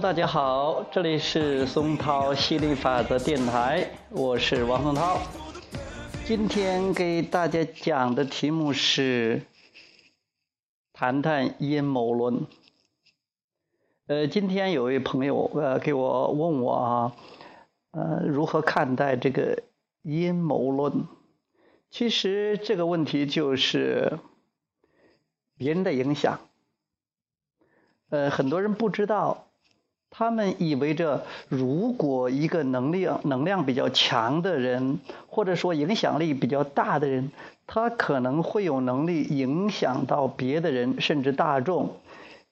大家好，这里是松涛吸引力法则电台，我是王松涛。今天给大家讲的题目是谈谈阴谋论。呃，今天有位朋友呃给我问我啊，呃，如何看待这个阴谋论？其实这个问题就是别人的影响。呃，很多人不知道。他们以为着，如果一个能量能量比较强的人，或者说影响力比较大的人，他可能会有能力影响到别的人，甚至大众。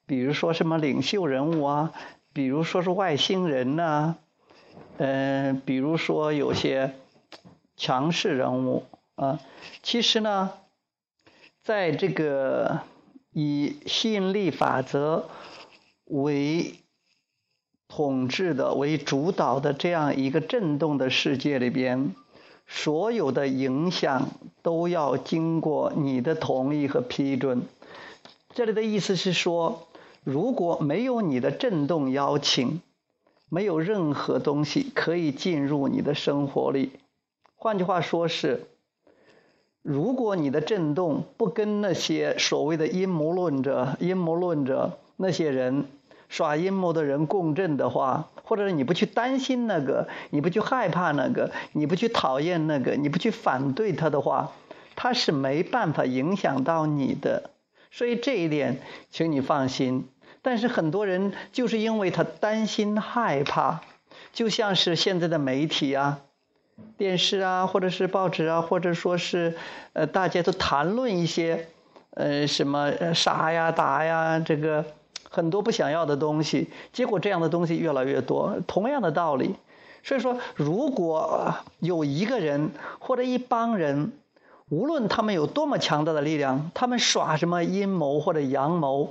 比如说什么领袖人物啊，比如说是外星人呐，嗯，比如说有些强势人物啊。其实呢，在这个以吸引力法则为统治的为主导的这样一个震动的世界里边，所有的影响都要经过你的同意和批准。这里的意思是说，如果没有你的震动邀请，没有任何东西可以进入你的生活里。换句话说是，如果你的震动不跟那些所谓的阴谋论者、阴谋论者那些人。耍阴谋的人共振的话，或者你不去担心那个，你不去害怕那个，你不去讨厌那个，你不去反对他的话，他是没办法影响到你的。所以这一点，请你放心。但是很多人就是因为他担心害怕，就像是现在的媒体啊、电视啊，或者是报纸啊，或者说是呃，大家都谈论一些呃什么杀呀、打呀这个。很多不想要的东西，结果这样的东西越来越多。同样的道理，所以说，如果有一个人或者一帮人，无论他们有多么强大的力量，他们耍什么阴谋或者阳谋，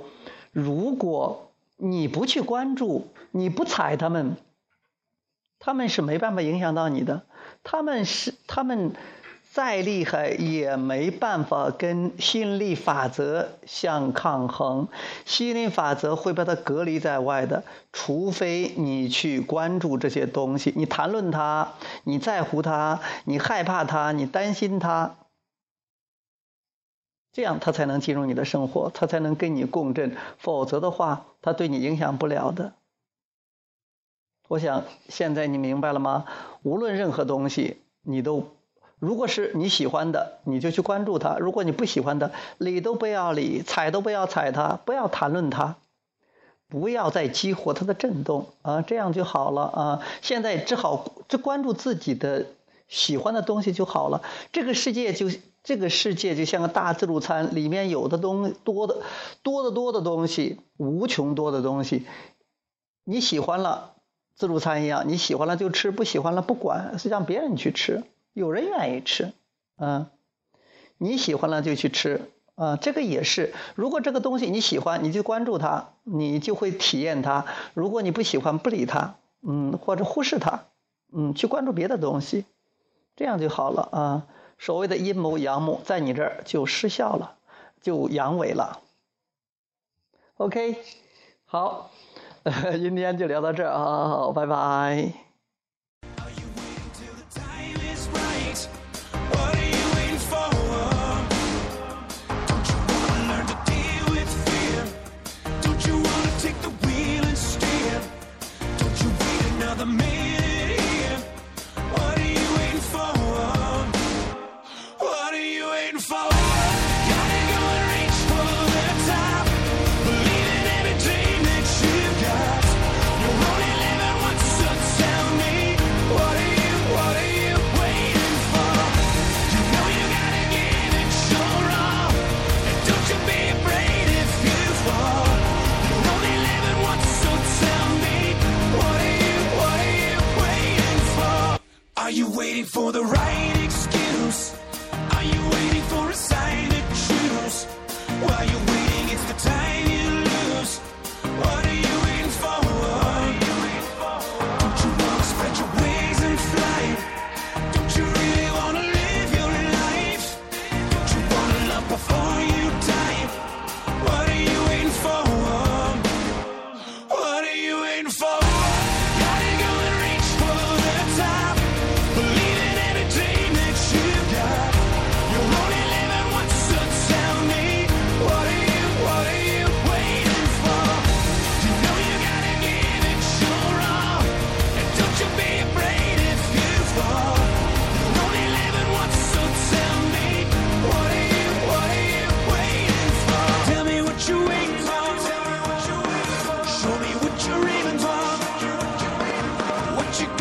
如果你不去关注，你不踩他们，他们是没办法影响到你的。他们是他们。再厉害也没办法跟吸引力法则相抗衡，吸引力法则会把它隔离在外的，除非你去关注这些东西，你谈论它，你在乎它，你害怕它，你担心它，这样它才能进入你的生活，它才能跟你共振，否则的话，它对你影响不了的。我想现在你明白了吗？无论任何东西，你都。如果是你喜欢的，你就去关注它；如果你不喜欢的，理都不要理，踩都不要踩它，不要谈论它，不要再激活它的震动啊，这样就好了啊。现在只好只关注自己的喜欢的东西就好了。这个世界就这个世界就像个大自助餐，里面有的东多的多的多的东西，无穷多的东西。你喜欢了自助餐一样，你喜欢了就吃，不喜欢了不管，是让别人去吃。有人愿意吃，啊，你喜欢了就去吃，啊，这个也是。如果这个东西你喜欢，你就关注它，你就会体验它。如果你不喜欢，不理它，嗯，或者忽视它，嗯，去关注别的东西，这样就好了啊。所谓的阴谋阳谋，在你这儿就失效了，就阳痿了。OK，好，今天就聊到这儿啊，拜拜。Why you